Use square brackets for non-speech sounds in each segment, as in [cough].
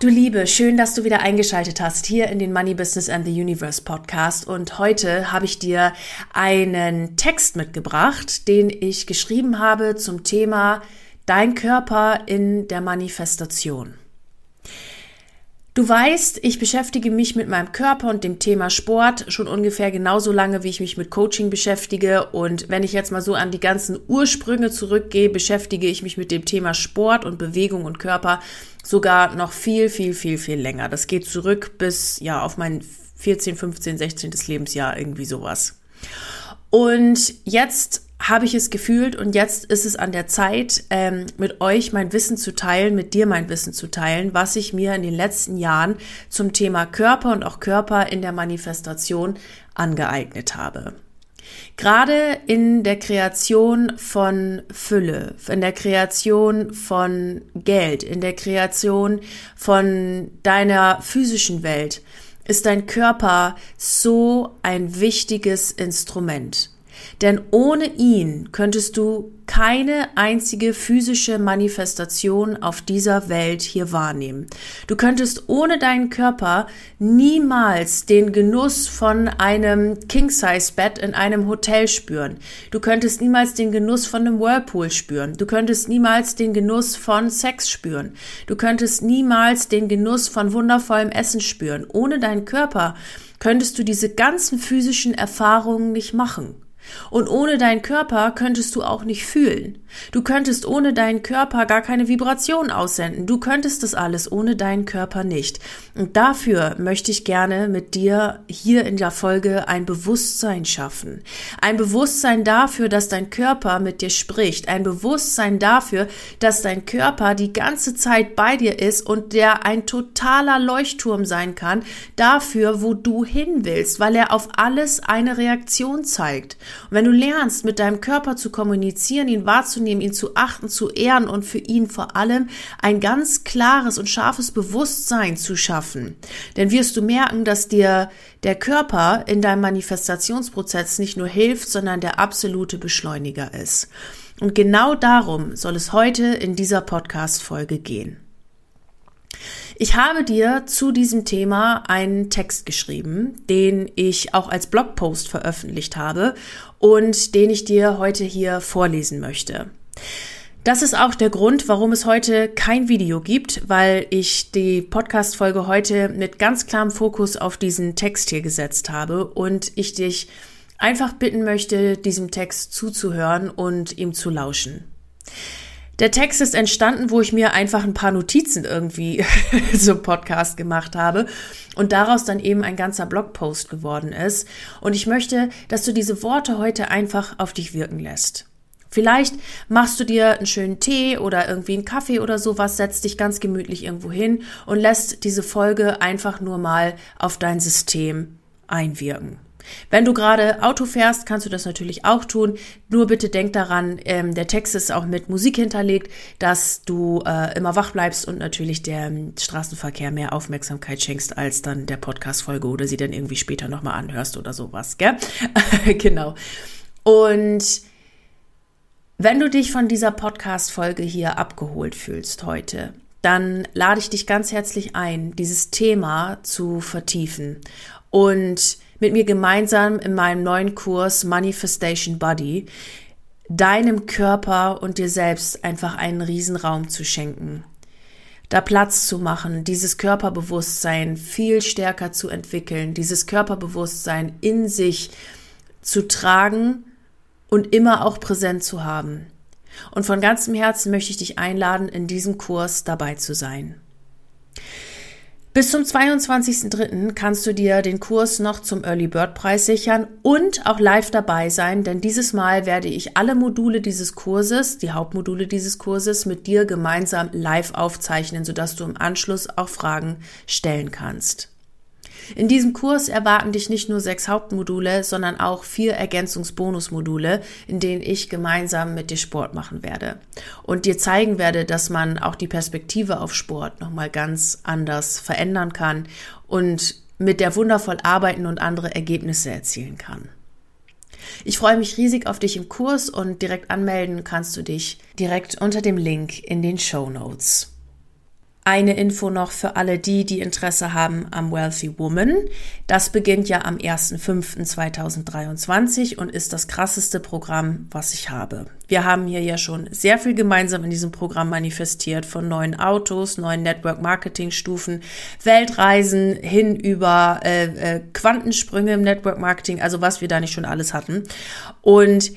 Du Liebe, schön, dass du wieder eingeschaltet hast hier in den Money Business and the Universe Podcast. Und heute habe ich dir einen Text mitgebracht, den ich geschrieben habe zum Thema Dein Körper in der Manifestation. Du weißt, ich beschäftige mich mit meinem Körper und dem Thema Sport schon ungefähr genauso lange, wie ich mich mit Coaching beschäftige. Und wenn ich jetzt mal so an die ganzen Ursprünge zurückgehe, beschäftige ich mich mit dem Thema Sport und Bewegung und Körper sogar noch viel, viel, viel, viel länger. Das geht zurück bis, ja, auf mein 14, 15, 16. Lebensjahr, irgendwie sowas. Und jetzt habe ich es gefühlt und jetzt ist es an der Zeit, ähm, mit euch mein Wissen zu teilen, mit dir mein Wissen zu teilen, was ich mir in den letzten Jahren zum Thema Körper und auch Körper in der Manifestation angeeignet habe. Gerade in der Kreation von Fülle, in der Kreation von Geld, in der Kreation von deiner physischen Welt ist dein Körper so ein wichtiges Instrument. Denn ohne ihn könntest du keine einzige physische Manifestation auf dieser Welt hier wahrnehmen. Du könntest ohne deinen Körper niemals den Genuss von einem King-Size-Bett in einem Hotel spüren. Du könntest niemals den Genuss von einem Whirlpool spüren. Du könntest niemals den Genuss von Sex spüren. Du könntest niemals den Genuss von wundervollem Essen spüren. Ohne deinen Körper könntest du diese ganzen physischen Erfahrungen nicht machen. Und ohne deinen Körper könntest du auch nicht fühlen. Du könntest ohne deinen Körper gar keine Vibration aussenden. Du könntest das alles ohne deinen Körper nicht. Und dafür möchte ich gerne mit dir hier in der Folge ein Bewusstsein schaffen. Ein Bewusstsein dafür, dass dein Körper mit dir spricht. Ein Bewusstsein dafür, dass dein Körper die ganze Zeit bei dir ist und der ein totaler Leuchtturm sein kann dafür, wo du hin willst, weil er auf alles eine Reaktion zeigt. Und wenn du lernst, mit deinem Körper zu kommunizieren, ihn wahrzunehmen, ihn zu achten, zu ehren und für ihn vor allem ein ganz klares und scharfes Bewusstsein zu schaffen, dann wirst du merken, dass dir der Körper in deinem Manifestationsprozess nicht nur hilft, sondern der absolute Beschleuniger ist. Und genau darum soll es heute in dieser Podcast-Folge gehen. Ich habe dir zu diesem Thema einen Text geschrieben, den ich auch als Blogpost veröffentlicht habe und den ich dir heute hier vorlesen möchte. Das ist auch der Grund, warum es heute kein Video gibt, weil ich die Podcast-Folge heute mit ganz klarem Fokus auf diesen Text hier gesetzt habe und ich dich einfach bitten möchte, diesem Text zuzuhören und ihm zu lauschen. Der Text ist entstanden, wo ich mir einfach ein paar Notizen irgendwie [laughs] so Podcast gemacht habe und daraus dann eben ein ganzer Blogpost geworden ist. Und ich möchte, dass du diese Worte heute einfach auf dich wirken lässt. Vielleicht machst du dir einen schönen Tee oder irgendwie einen Kaffee oder sowas, setzt dich ganz gemütlich irgendwo hin und lässt diese Folge einfach nur mal auf dein System einwirken. Wenn du gerade Auto fährst, kannst du das natürlich auch tun. Nur bitte denk daran, ähm, der Text ist auch mit Musik hinterlegt, dass du äh, immer wach bleibst und natürlich dem Straßenverkehr mehr Aufmerksamkeit schenkst, als dann der Podcast-Folge oder sie dann irgendwie später nochmal anhörst oder sowas, gell? [laughs] genau. Und wenn du dich von dieser Podcast-Folge hier abgeholt fühlst heute, dann lade ich dich ganz herzlich ein, dieses Thema zu vertiefen und mit mir gemeinsam in meinem neuen Kurs Manifestation Body deinem Körper und dir selbst einfach einen Riesenraum zu schenken. Da Platz zu machen, dieses Körperbewusstsein viel stärker zu entwickeln, dieses Körperbewusstsein in sich zu tragen und immer auch präsent zu haben. Und von ganzem Herzen möchte ich dich einladen, in diesem Kurs dabei zu sein. Bis zum 22.03. kannst du dir den Kurs noch zum Early Bird Preis sichern und auch live dabei sein, denn dieses Mal werde ich alle Module dieses Kurses, die Hauptmodule dieses Kurses mit dir gemeinsam live aufzeichnen, sodass du im Anschluss auch Fragen stellen kannst. In diesem Kurs erwarten dich nicht nur sechs Hauptmodule, sondern auch vier Ergänzungsbonusmodule, in denen ich gemeinsam mit dir Sport machen werde und dir zeigen werde, dass man auch die Perspektive auf Sport nochmal ganz anders verändern kann und mit der wundervoll arbeiten und andere Ergebnisse erzielen kann. Ich freue mich riesig auf dich im Kurs und direkt anmelden kannst du dich direkt unter dem Link in den Show Notes. Eine Info noch für alle die, die Interesse haben am Wealthy Woman. Das beginnt ja am 1.5.2023 und ist das krasseste Programm, was ich habe. Wir haben hier ja schon sehr viel gemeinsam in diesem Programm manifestiert, von neuen Autos, neuen Network-Marketing-Stufen, Weltreisen hin über äh, äh, Quantensprünge im Network-Marketing, also was wir da nicht schon alles hatten. Und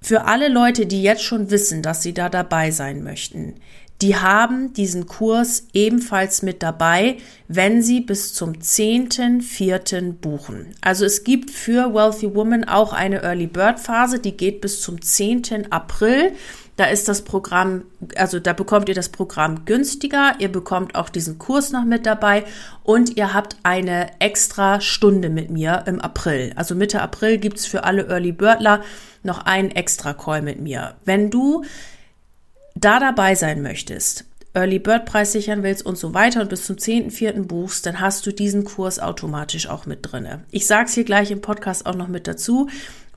für alle Leute, die jetzt schon wissen, dass sie da dabei sein möchten, die haben diesen Kurs ebenfalls mit dabei, wenn sie bis zum 10.04. buchen. Also es gibt für Wealthy Woman auch eine Early Bird Phase, die geht bis zum 10. April. Da ist das Programm, also da bekommt ihr das Programm günstiger, ihr bekommt auch diesen Kurs noch mit dabei und ihr habt eine extra Stunde mit mir im April. Also Mitte April gibt's für alle Early Birdler noch einen extra Call mit mir. Wenn du da dabei sein möchtest, Early Bird Preis sichern willst und so weiter und bis zum 10.4. buchst, dann hast du diesen Kurs automatisch auch mit drinne. Ich sag's hier gleich im Podcast auch noch mit dazu,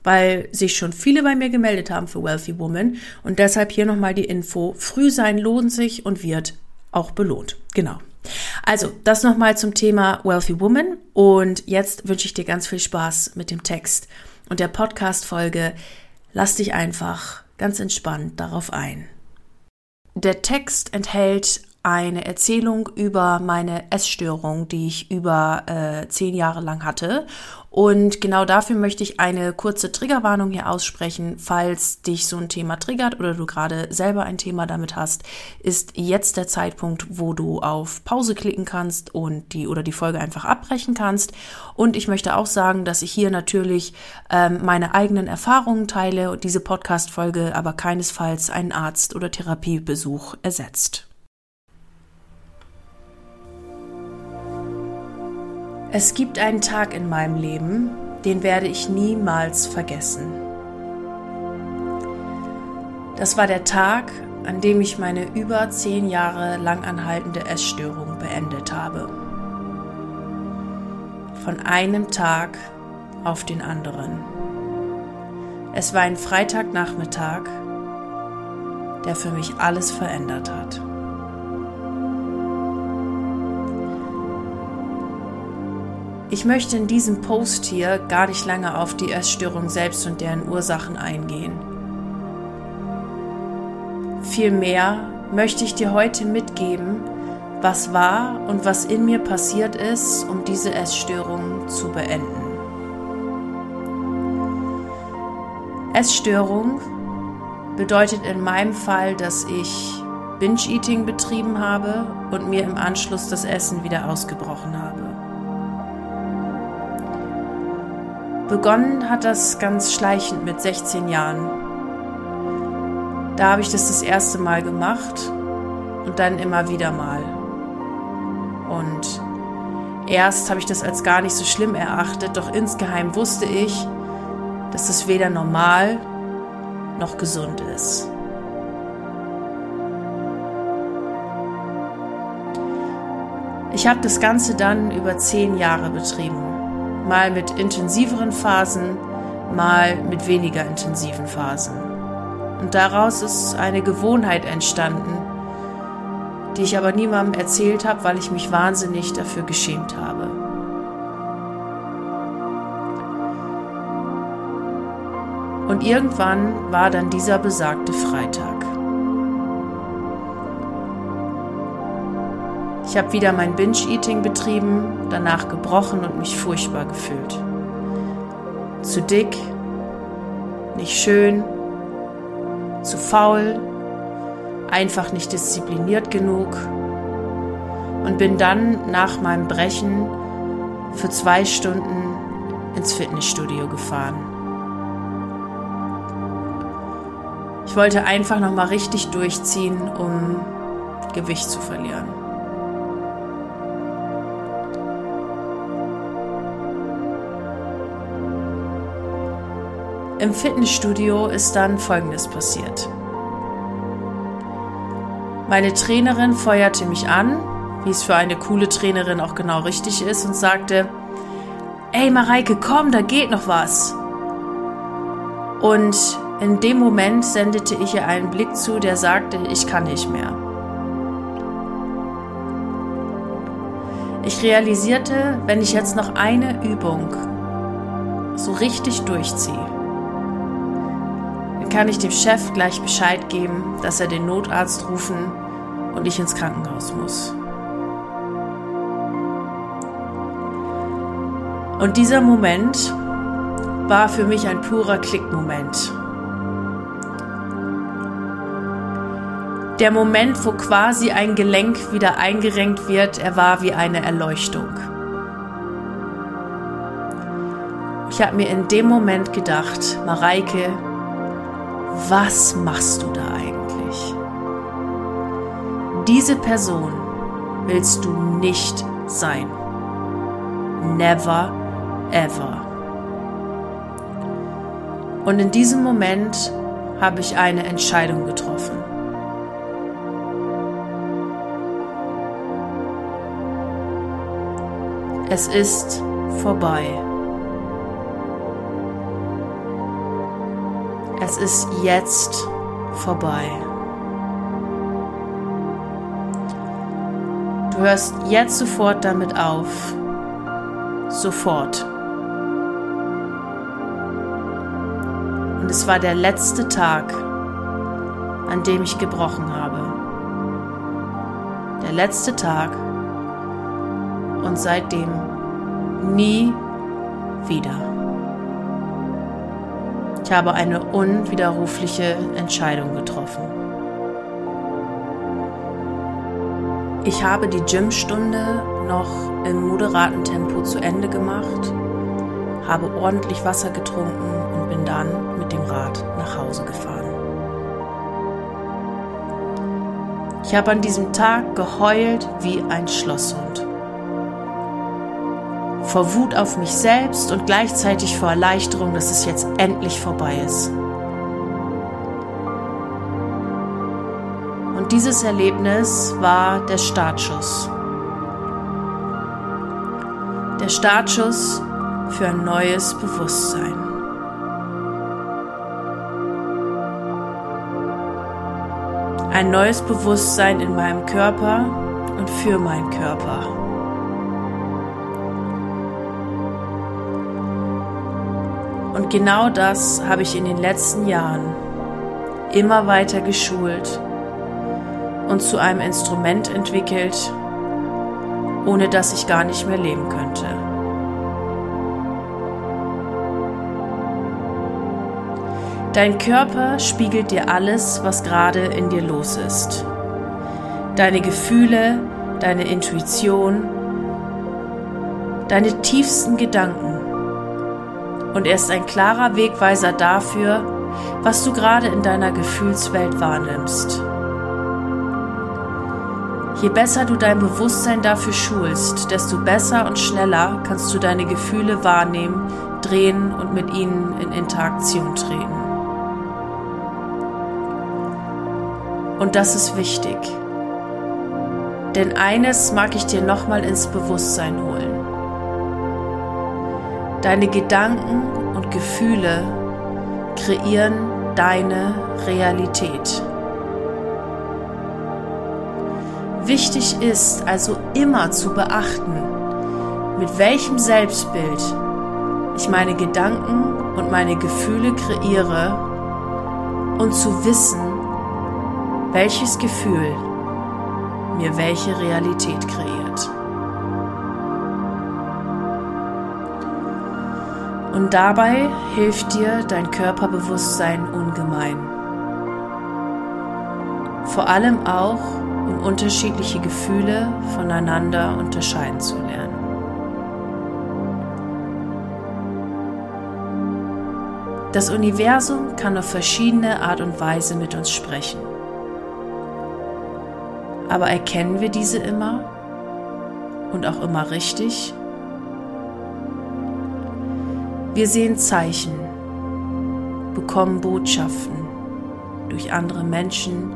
weil sich schon viele bei mir gemeldet haben für Wealthy Woman und deshalb hier nochmal die Info. Früh sein lohnt sich und wird auch belohnt. Genau. Also, das nochmal zum Thema Wealthy Woman und jetzt wünsche ich dir ganz viel Spaß mit dem Text und der Podcast-Folge. Lass dich einfach ganz entspannt darauf ein. Der Text enthält eine Erzählung über meine Essstörung, die ich über äh, zehn Jahre lang hatte. Und genau dafür möchte ich eine kurze Triggerwarnung hier aussprechen. Falls dich so ein Thema triggert oder du gerade selber ein Thema damit hast, ist jetzt der Zeitpunkt, wo du auf Pause klicken kannst und die oder die Folge einfach abbrechen kannst. Und ich möchte auch sagen, dass ich hier natürlich ähm, meine eigenen Erfahrungen teile und diese Podcast-Folge aber keinesfalls einen Arzt- oder Therapiebesuch ersetzt. Es gibt einen Tag in meinem Leben, den werde ich niemals vergessen. Das war der Tag, an dem ich meine über zehn Jahre lang anhaltende Essstörung beendet habe. Von einem Tag auf den anderen. Es war ein Freitagnachmittag, der für mich alles verändert hat. Ich möchte in diesem Post hier gar nicht lange auf die Essstörung selbst und deren Ursachen eingehen. Vielmehr möchte ich dir heute mitgeben, was war und was in mir passiert ist, um diese Essstörung zu beenden. Essstörung bedeutet in meinem Fall, dass ich Binge-Eating betrieben habe und mir im Anschluss das Essen wieder ausgebrochen habe. Begonnen hat das ganz schleichend mit 16 Jahren. Da habe ich das das erste Mal gemacht und dann immer wieder mal. Und erst habe ich das als gar nicht so schlimm erachtet, doch insgeheim wusste ich, dass es weder normal noch gesund ist. Ich habe das Ganze dann über zehn Jahre betrieben mal mit intensiveren Phasen, mal mit weniger intensiven Phasen. Und daraus ist eine Gewohnheit entstanden, die ich aber niemandem erzählt habe, weil ich mich wahnsinnig dafür geschämt habe. Und irgendwann war dann dieser besagte Freitag. Ich habe wieder mein Binge-Eating betrieben, danach gebrochen und mich furchtbar gefühlt. Zu dick, nicht schön, zu faul, einfach nicht diszipliniert genug, und bin dann nach meinem Brechen für zwei Stunden ins Fitnessstudio gefahren. Ich wollte einfach noch mal richtig durchziehen, um Gewicht zu verlieren. Im Fitnessstudio ist dann Folgendes passiert. Meine Trainerin feuerte mich an, wie es für eine coole Trainerin auch genau richtig ist, und sagte, Ey Mareike, komm, da geht noch was. Und in dem Moment sendete ich ihr einen Blick zu, der sagte, ich kann nicht mehr. Ich realisierte, wenn ich jetzt noch eine Übung so richtig durchziehe, kann ich dem Chef gleich Bescheid geben, dass er den Notarzt rufen und ich ins Krankenhaus muss. Und dieser Moment war für mich ein purer Klickmoment. Der Moment, wo quasi ein Gelenk wieder eingerenkt wird, er war wie eine Erleuchtung. Ich habe mir in dem Moment gedacht, Mareike, was machst du da eigentlich? Diese Person willst du nicht sein. Never ever. Und in diesem Moment habe ich eine Entscheidung getroffen. Es ist vorbei. Es ist jetzt vorbei. Du hörst jetzt sofort damit auf. Sofort. Und es war der letzte Tag, an dem ich gebrochen habe. Der letzte Tag und seitdem nie wieder. Ich habe eine unwiderrufliche Entscheidung getroffen. Ich habe die Gymstunde noch im moderaten Tempo zu Ende gemacht, habe ordentlich Wasser getrunken und bin dann mit dem Rad nach Hause gefahren. Ich habe an diesem Tag geheult wie ein Schlosshund. Vor Wut auf mich selbst und gleichzeitig vor Erleichterung, dass es jetzt endlich vorbei ist. Und dieses Erlebnis war der Startschuss. Der Startschuss für ein neues Bewusstsein. Ein neues Bewusstsein in meinem Körper und für meinen Körper. Und genau das habe ich in den letzten Jahren immer weiter geschult und zu einem Instrument entwickelt, ohne das ich gar nicht mehr leben könnte. Dein Körper spiegelt dir alles, was gerade in dir los ist. Deine Gefühle, deine Intuition, deine tiefsten Gedanken. Und er ist ein klarer Wegweiser dafür, was du gerade in deiner Gefühlswelt wahrnimmst. Je besser du dein Bewusstsein dafür schulst, desto besser und schneller kannst du deine Gefühle wahrnehmen, drehen und mit ihnen in Interaktion treten. Und das ist wichtig. Denn eines mag ich dir nochmal ins Bewusstsein holen. Deine Gedanken und Gefühle kreieren deine Realität. Wichtig ist also immer zu beachten, mit welchem Selbstbild ich meine Gedanken und meine Gefühle kreiere und zu wissen, welches Gefühl mir welche Realität kreiert. Und dabei hilft dir dein Körperbewusstsein ungemein. Vor allem auch, um unterschiedliche Gefühle voneinander unterscheiden zu lernen. Das Universum kann auf verschiedene Art und Weise mit uns sprechen. Aber erkennen wir diese immer und auch immer richtig? Wir sehen Zeichen, bekommen Botschaften durch andere Menschen,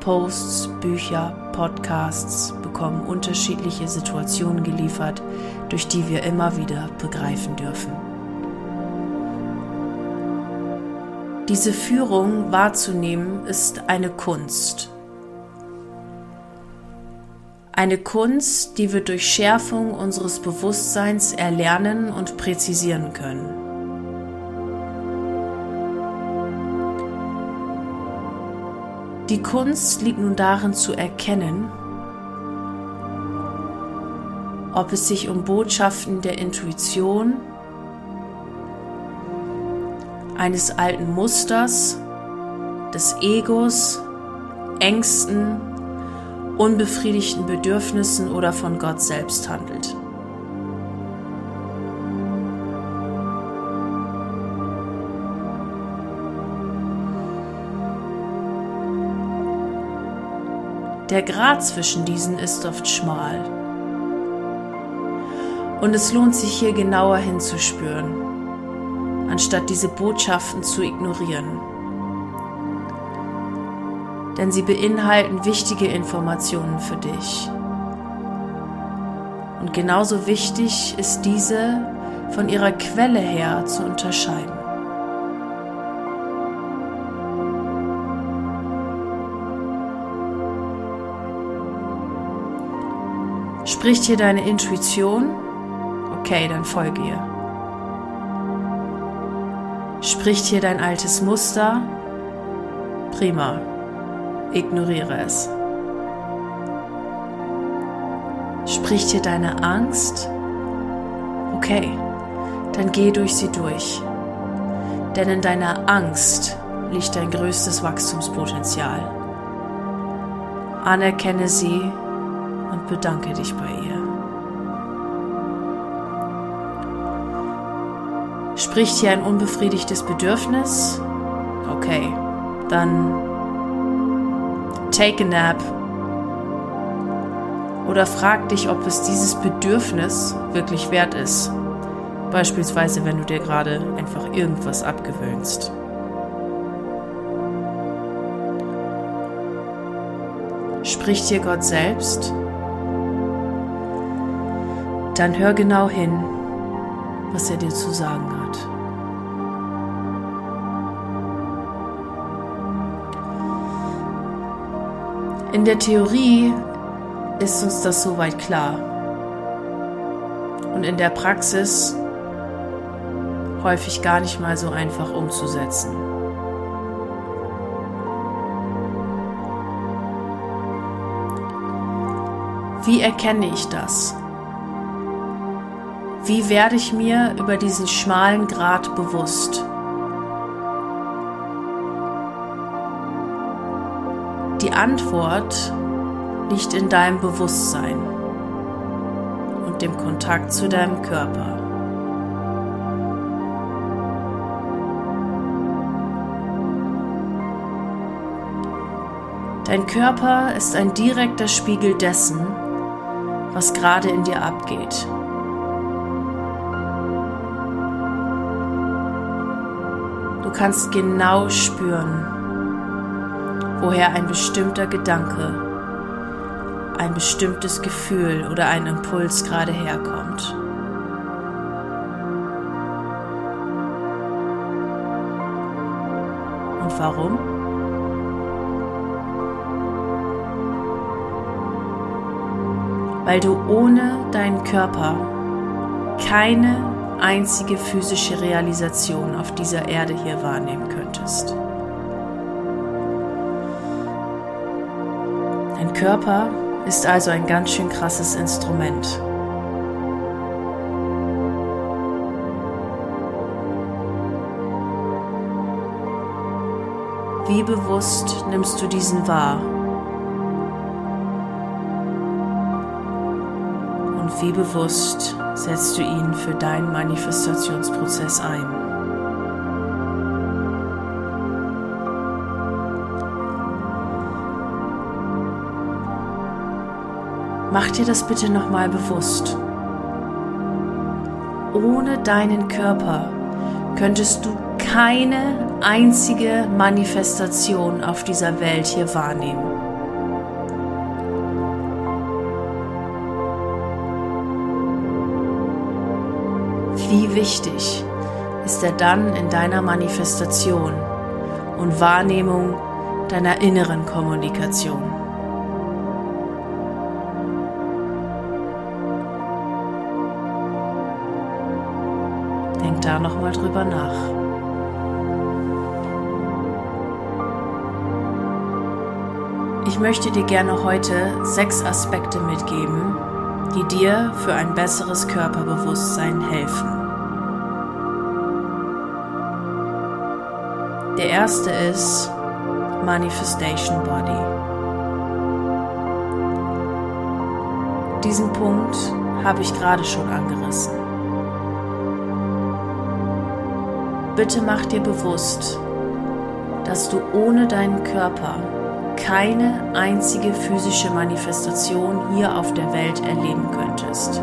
Posts, Bücher, Podcasts, bekommen unterschiedliche Situationen geliefert, durch die wir immer wieder begreifen dürfen. Diese Führung wahrzunehmen ist eine Kunst. Eine Kunst, die wir durch Schärfung unseres Bewusstseins erlernen und präzisieren können. Die Kunst liegt nun darin zu erkennen, ob es sich um Botschaften der Intuition, eines alten Musters, des Egos, Ängsten, unbefriedigten Bedürfnissen oder von Gott selbst handelt. Der Grad zwischen diesen ist oft schmal. Und es lohnt sich hier genauer hinzuspüren anstatt diese Botschaften zu ignorieren. Denn sie beinhalten wichtige Informationen für dich. Und genauso wichtig ist diese von ihrer Quelle her zu unterscheiden. Spricht hier deine Intuition? Okay, dann folge ihr. Spricht hier dein altes Muster? Prima. Ignoriere es. Spricht hier deine Angst? Okay, dann geh durch sie durch. Denn in deiner Angst liegt dein größtes Wachstumspotenzial. Anerkenne sie und bedanke dich bei ihr. Spricht hier ein unbefriedigtes Bedürfnis? Okay, dann take a nap. Oder frag dich, ob es dieses Bedürfnis wirklich wert ist. Beispielsweise, wenn du dir gerade einfach irgendwas abgewöhnst. Spricht hier Gott selbst? Dann hör genau hin was er dir zu sagen hat. In der Theorie ist uns das soweit klar. Und in der Praxis häufig gar nicht mal so einfach umzusetzen. Wie erkenne ich das? Wie werde ich mir über diesen schmalen Grat bewusst? Die Antwort liegt in deinem Bewusstsein und dem Kontakt zu deinem Körper. Dein Körper ist ein direkter Spiegel dessen, was gerade in dir abgeht. Du kannst genau spüren, woher ein bestimmter Gedanke, ein bestimmtes Gefühl oder ein Impuls gerade herkommt. Und warum? Weil du ohne deinen Körper keine einzige physische Realisation auf dieser Erde hier wahrnehmen könntest. Körper ist also ein ganz schön krasses Instrument. Wie bewusst nimmst du diesen wahr? Und wie bewusst setzt du ihn für deinen Manifestationsprozess ein? Mach dir das bitte nochmal bewusst. Ohne deinen Körper könntest du keine einzige Manifestation auf dieser Welt hier wahrnehmen. Wie wichtig ist er dann in deiner Manifestation und Wahrnehmung deiner inneren Kommunikation? Da nochmal drüber nach. Ich möchte dir gerne heute sechs Aspekte mitgeben, die dir für ein besseres Körperbewusstsein helfen. Der erste ist Manifestation Body. Diesen Punkt habe ich gerade schon angerissen. Bitte mach dir bewusst, dass du ohne deinen Körper keine einzige physische Manifestation hier auf der Welt erleben könntest.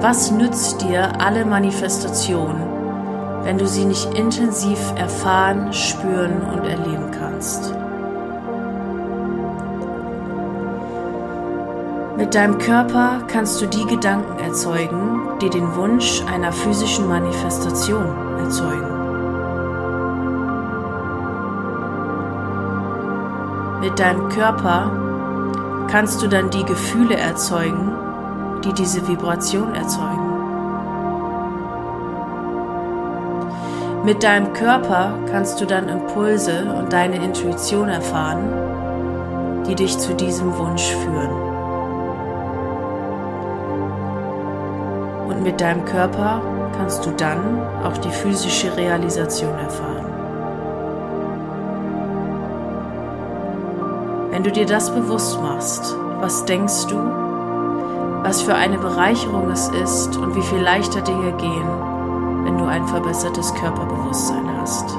Was nützt dir alle Manifestation, wenn du sie nicht intensiv erfahren, spüren und erleben kannst? Mit deinem Körper kannst du die Gedanken erzeugen, die den Wunsch einer physischen Manifestation erzeugen. Mit deinem Körper kannst du dann die Gefühle erzeugen, die diese Vibration erzeugen. Mit deinem Körper kannst du dann Impulse und deine Intuition erfahren, die dich zu diesem Wunsch führen. Und mit deinem Körper kannst du dann auch die physische Realisation erfahren. Wenn du dir das bewusst machst, was denkst du, was für eine Bereicherung es ist und wie viel leichter Dinge gehen, wenn du ein verbessertes Körperbewusstsein hast.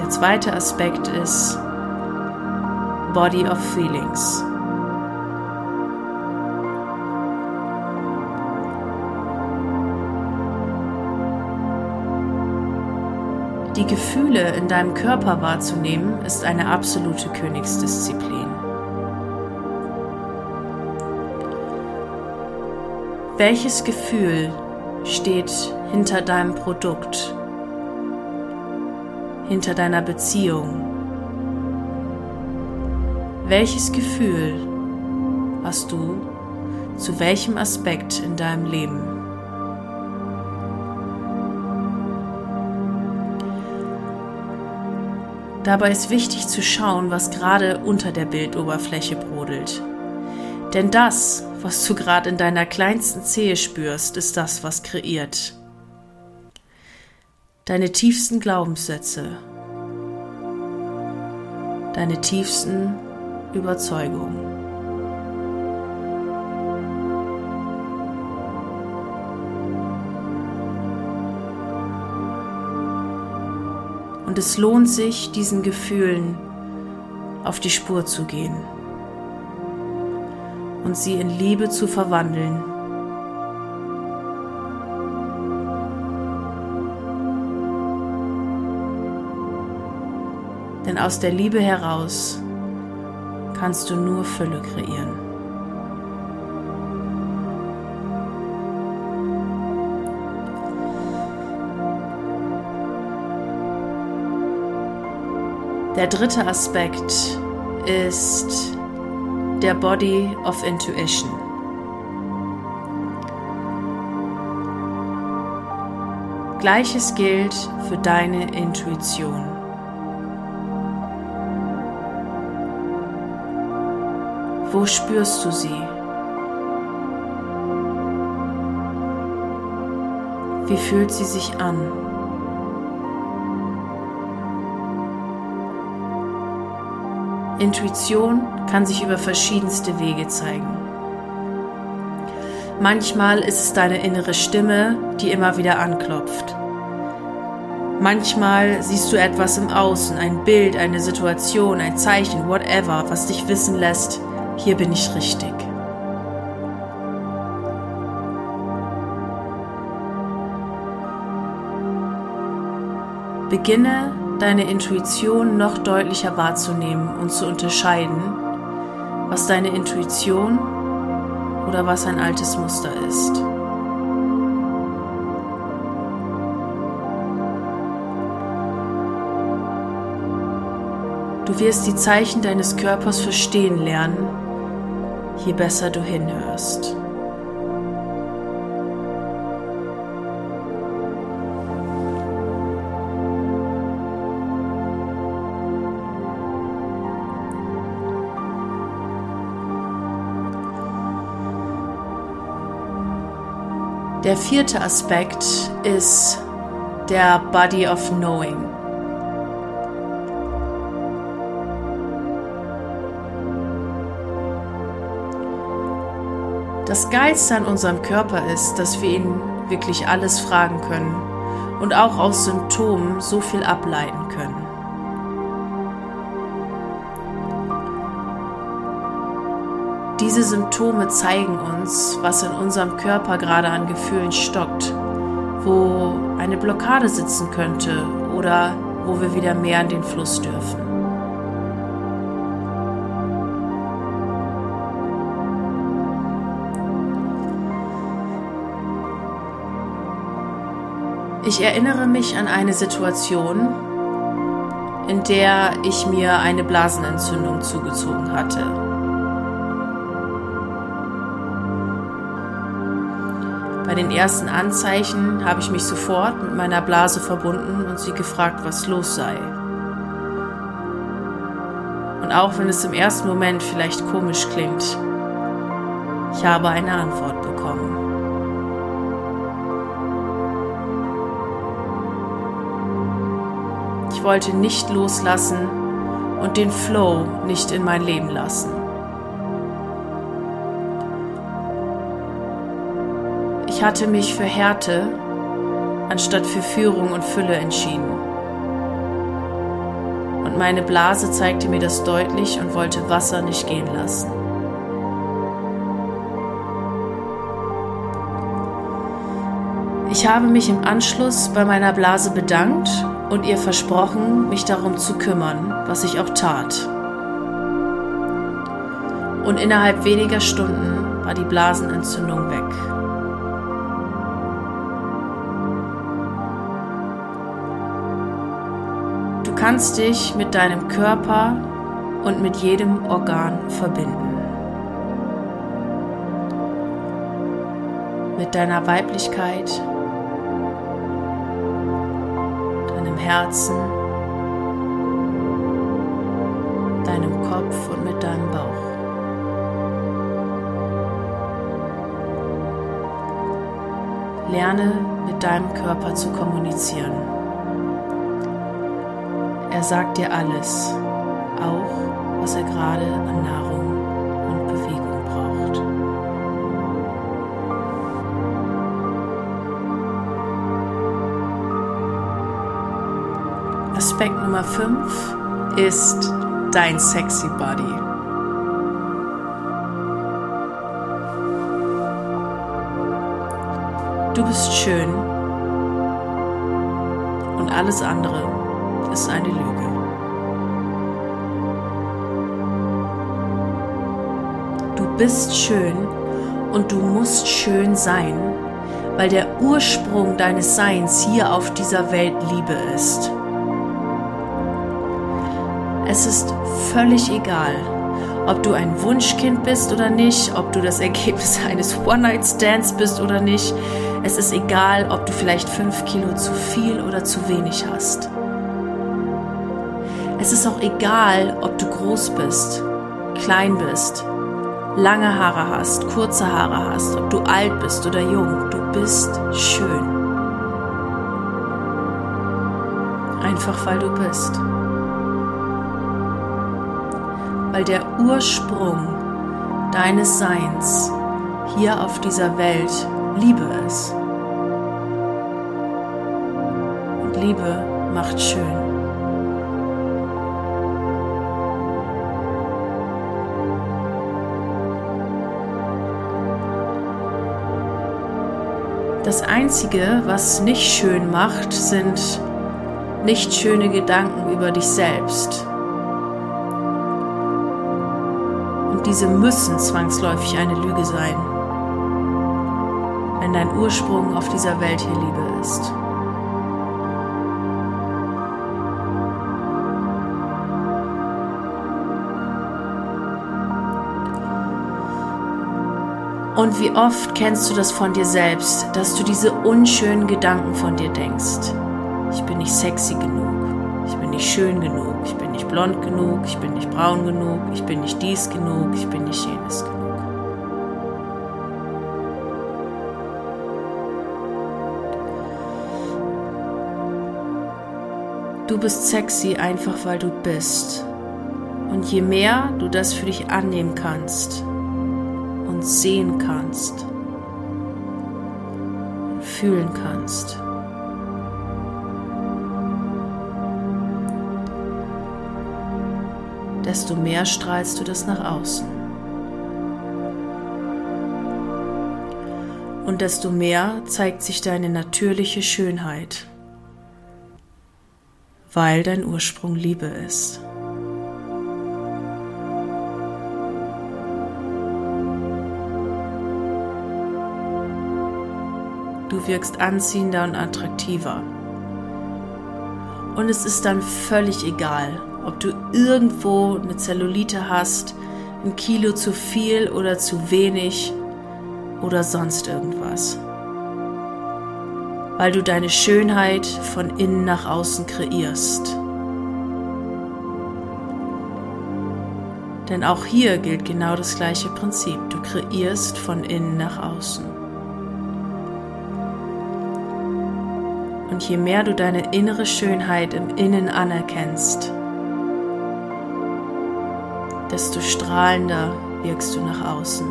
Der zweite Aspekt ist Body of Feelings. Die Gefühle in deinem Körper wahrzunehmen, ist eine absolute Königsdisziplin. Welches Gefühl steht hinter deinem Produkt, hinter deiner Beziehung, welches Gefühl hast du zu welchem Aspekt in deinem Leben? Dabei ist wichtig zu schauen, was gerade unter der Bildoberfläche brodelt. Denn das, was du gerade in deiner kleinsten Zehe spürst, ist das, was kreiert. Deine tiefsten Glaubenssätze, deine tiefsten Überzeugung. Und es lohnt sich, diesen Gefühlen auf die Spur zu gehen und sie in Liebe zu verwandeln. Denn aus der Liebe heraus kannst du nur Fülle kreieren. Der dritte Aspekt ist der Body of Intuition. Gleiches gilt für deine Intuition. Wo spürst du sie? Wie fühlt sie sich an? Intuition kann sich über verschiedenste Wege zeigen. Manchmal ist es deine innere Stimme, die immer wieder anklopft. Manchmal siehst du etwas im Außen, ein Bild, eine Situation, ein Zeichen, whatever, was dich wissen lässt, hier bin ich richtig. Beginne deine Intuition noch deutlicher wahrzunehmen und zu unterscheiden, was deine Intuition oder was ein altes Muster ist. Du wirst die Zeichen deines Körpers verstehen lernen, je besser du hinhörst. Der vierte Aspekt ist der Body of Knowing. Das Geilste an unserem Körper ist, dass wir ihn wirklich alles fragen können und auch aus Symptomen so viel ableiten können. Diese Symptome zeigen uns, was in unserem Körper gerade an Gefühlen stockt, wo eine Blockade sitzen könnte oder wo wir wieder mehr in den Fluss dürfen. Ich erinnere mich an eine Situation, in der ich mir eine Blasenentzündung zugezogen hatte. Bei den ersten Anzeichen habe ich mich sofort mit meiner Blase verbunden und sie gefragt, was los sei. Und auch wenn es im ersten Moment vielleicht komisch klingt, ich habe eine Antwort bekommen. Wollte nicht loslassen und den Flow nicht in mein Leben lassen. Ich hatte mich für Härte anstatt für Führung und Fülle entschieden. Und meine Blase zeigte mir das deutlich und wollte Wasser nicht gehen lassen. Ich habe mich im Anschluss bei meiner Blase bedankt und ihr versprochen, mich darum zu kümmern, was ich auch tat. Und innerhalb weniger Stunden war die Blasenentzündung weg. kannst dich mit deinem Körper und mit jedem Organ verbinden. Mit deiner Weiblichkeit, deinem Herzen, deinem Kopf und mit deinem Bauch. Lerne mit deinem Körper zu kommunizieren. Er sagt dir alles, auch was er gerade an Nahrung Aspekt Nummer 5 ist dein sexy Body. Du bist schön und alles andere ist eine Lüge. Du bist schön und du musst schön sein, weil der Ursprung deines Seins hier auf dieser Welt Liebe ist. Es ist völlig egal, ob du ein Wunschkind bist oder nicht, ob du das Ergebnis [laughs] eines One-Night-Stands bist oder nicht. Es ist egal, ob du vielleicht fünf Kilo zu viel oder zu wenig hast. Es ist auch egal, ob du groß bist, klein bist, lange Haare hast, kurze Haare hast, ob du alt bist oder jung, du bist schön. Einfach weil du bist. Weil der Ursprung deines Seins hier auf dieser Welt Liebe ist. Und Liebe macht schön. Das Einzige, was nicht schön macht, sind nicht schöne Gedanken über dich selbst. Diese müssen zwangsläufig eine Lüge sein, wenn dein Ursprung auf dieser Welt hier Liebe ist. Und wie oft kennst du das von dir selbst, dass du diese unschönen Gedanken von dir denkst? Ich bin nicht sexy genug, nicht schön genug, ich bin nicht blond genug, ich bin nicht braun genug, ich bin nicht dies genug, ich bin nicht jenes genug. Du bist sexy einfach weil du bist. Und je mehr du das für dich annehmen kannst, und sehen kannst, fühlen kannst. Desto mehr strahlst du das nach außen. Und desto mehr zeigt sich deine natürliche Schönheit, weil dein Ursprung Liebe ist. Du wirkst anziehender und attraktiver. Und es ist dann völlig egal, ob du irgendwo eine Zellulite hast, ein Kilo zu viel oder zu wenig oder sonst irgendwas. Weil du deine Schönheit von innen nach außen kreierst. Denn auch hier gilt genau das gleiche Prinzip. Du kreierst von innen nach außen. Und je mehr du deine innere Schönheit im Innen anerkennst, desto strahlender wirkst du nach außen.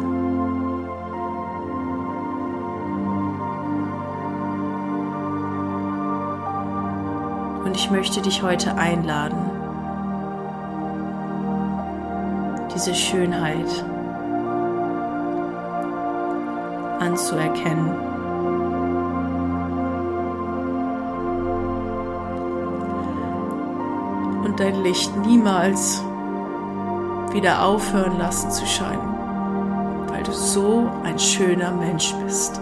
Und ich möchte dich heute einladen, diese Schönheit anzuerkennen. und dein Licht niemals wieder aufhören lassen zu scheinen, weil du so ein schöner Mensch bist.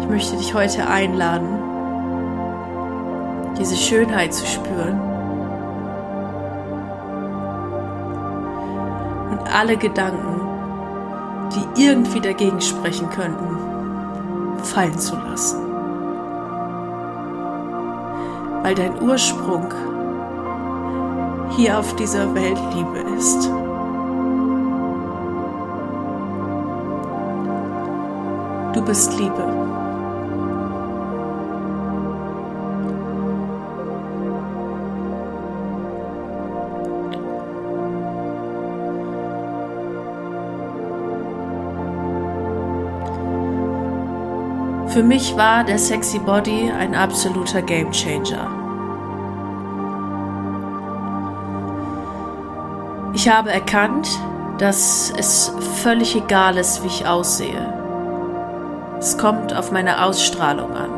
Ich möchte dich heute einladen, diese Schönheit zu spüren und alle Gedanken, die irgendwie dagegen sprechen könnten, fallen zu lassen. Weil dein Ursprung hier auf dieser Welt Liebe ist. Du bist Liebe. Für mich war der Sexy Body ein absoluter Game Changer. Ich habe erkannt, dass es völlig egal ist, wie ich aussehe. Es kommt auf meine Ausstrahlung an.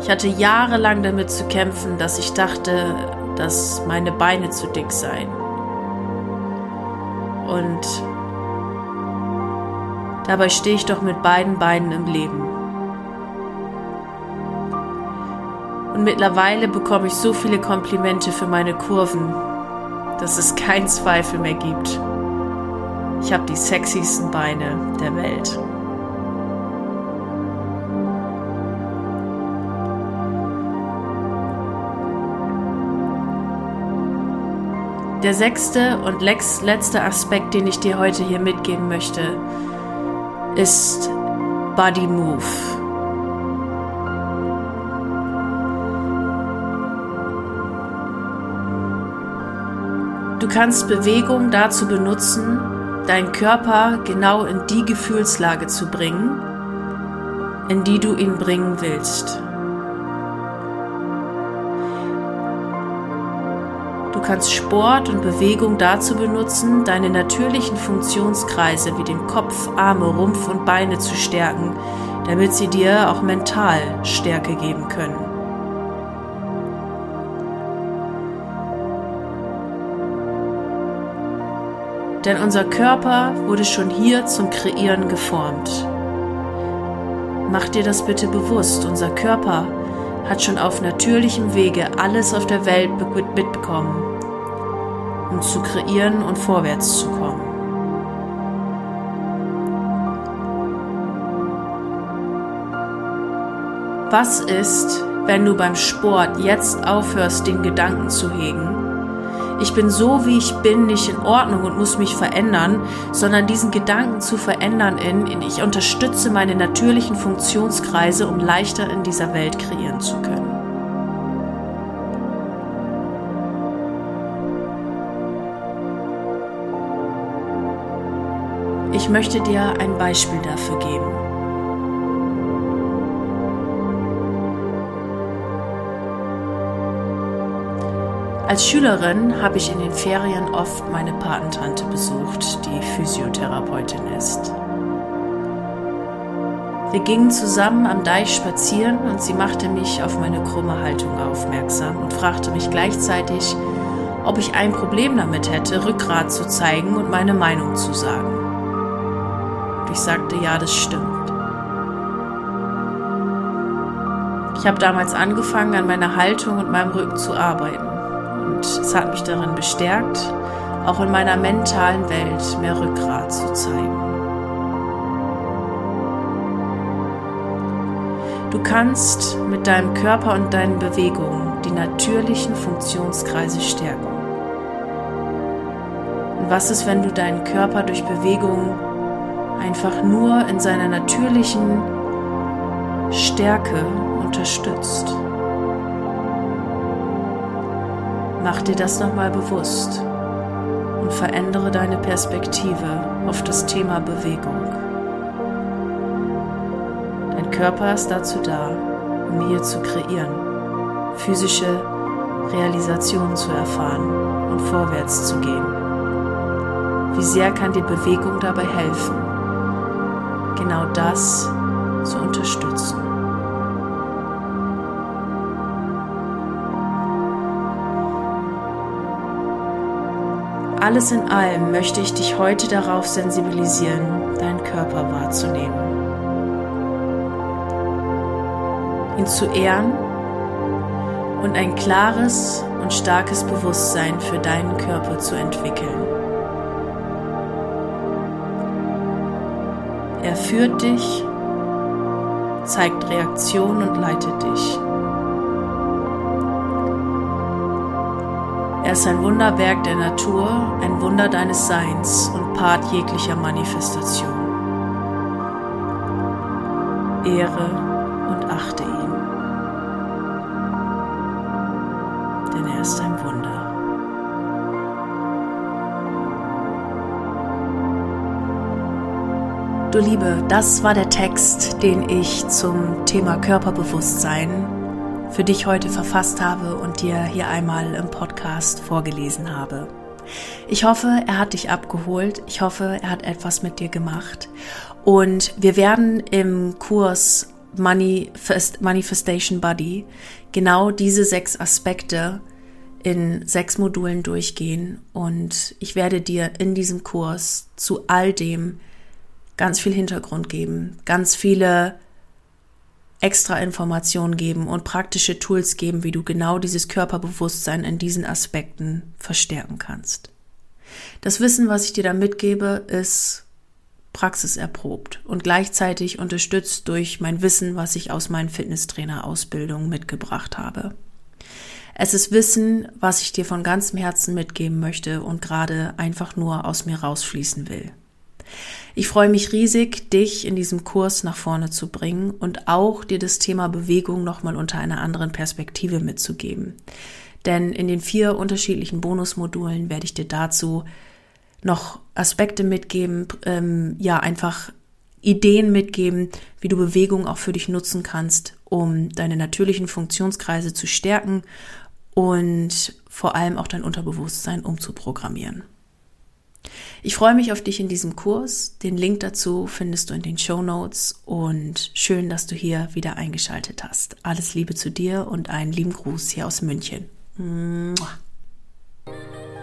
Ich hatte jahrelang damit zu kämpfen, dass ich dachte, dass meine Beine zu dick seien. Und Dabei stehe ich doch mit beiden Beinen im Leben. Und mittlerweile bekomme ich so viele Komplimente für meine Kurven, dass es keinen Zweifel mehr gibt. Ich habe die sexiesten Beine der Welt. Der sechste und letzte Aspekt, den ich dir heute hier mitgeben möchte, ist Body Move. Du kannst Bewegung dazu benutzen, deinen Körper genau in die Gefühlslage zu bringen, in die du ihn bringen willst. Du kannst Sport und Bewegung dazu benutzen, deine natürlichen Funktionskreise wie den Kopf, Arme, Rumpf und Beine zu stärken, damit sie dir auch mental Stärke geben können. Denn unser Körper wurde schon hier zum Kreieren geformt. Mach dir das bitte bewusst, unser Körper hat schon auf natürlichem Wege alles auf der Welt mitbekommen, um zu kreieren und vorwärts zu kommen. Was ist, wenn du beim Sport jetzt aufhörst, den Gedanken zu hegen? Ich bin so, wie ich bin, nicht in Ordnung und muss mich verändern, sondern diesen Gedanken zu verändern in, in ich unterstütze meine natürlichen Funktionskreise, um leichter in dieser Welt kreieren zu können. Ich möchte dir ein Beispiel dafür geben. Als Schülerin habe ich in den Ferien oft meine Patentante besucht, die Physiotherapeutin ist. Wir gingen zusammen am Deich spazieren und sie machte mich auf meine krumme Haltung aufmerksam und fragte mich gleichzeitig, ob ich ein Problem damit hätte, Rückgrat zu zeigen und meine Meinung zu sagen. Ich sagte, ja, das stimmt. Ich habe damals angefangen, an meiner Haltung und meinem Rücken zu arbeiten und es hat mich darin bestärkt, auch in meiner mentalen Welt mehr Rückgrat zu zeigen. Du kannst mit deinem Körper und deinen Bewegungen die natürlichen Funktionskreise stärken. Und was ist, wenn du deinen Körper durch Bewegungen einfach nur in seiner natürlichen Stärke unterstützt? Mach dir das nochmal bewusst und verändere deine Perspektive auf das Thema Bewegung. Dein Körper ist dazu da, um hier zu kreieren, physische Realisationen zu erfahren und vorwärts zu gehen. Wie sehr kann dir Bewegung dabei helfen, genau das zu unterstützen? Alles in allem möchte ich dich heute darauf sensibilisieren, deinen Körper wahrzunehmen. Ihn zu ehren und ein klares und starkes Bewusstsein für deinen Körper zu entwickeln. Führt dich, zeigt Reaktion und leitet dich. Er ist ein Wunderwerk der Natur, ein Wunder deines Seins und Part jeglicher Manifestation. Ehre und achte ihn, denn er ist ein Wunder. Du Liebe, das war der Text, den ich zum Thema Körperbewusstsein für dich heute verfasst habe und dir hier einmal im Podcast vorgelesen habe. Ich hoffe, er hat dich abgeholt. Ich hoffe, er hat etwas mit dir gemacht. Und wir werden im Kurs Manifest, Manifestation Body genau diese sechs Aspekte in sechs Modulen durchgehen. Und ich werde dir in diesem Kurs zu all dem ganz viel Hintergrund geben, ganz viele extra Informationen geben und praktische Tools geben, wie du genau dieses Körperbewusstsein in diesen Aspekten verstärken kannst. Das Wissen, was ich dir da mitgebe, ist praxiserprobt und gleichzeitig unterstützt durch mein Wissen, was ich aus meinen Fitnesstrainer-Ausbildungen mitgebracht habe. Es ist Wissen, was ich dir von ganzem Herzen mitgeben möchte und gerade einfach nur aus mir rausfließen will. Ich freue mich riesig, dich in diesem Kurs nach vorne zu bringen und auch dir das Thema Bewegung nochmal unter einer anderen Perspektive mitzugeben. denn in den vier unterschiedlichen Bonusmodulen werde ich dir dazu noch Aspekte mitgeben, ähm, ja, einfach Ideen mitgeben, wie du Bewegung auch für dich nutzen kannst, um deine natürlichen Funktionskreise zu stärken und vor allem auch dein Unterbewusstsein umzuprogrammieren. Ich freue mich auf dich in diesem Kurs. Den Link dazu findest du in den Show Notes und schön, dass du hier wieder eingeschaltet hast. Alles Liebe zu dir und einen lieben Gruß hier aus München. Mua.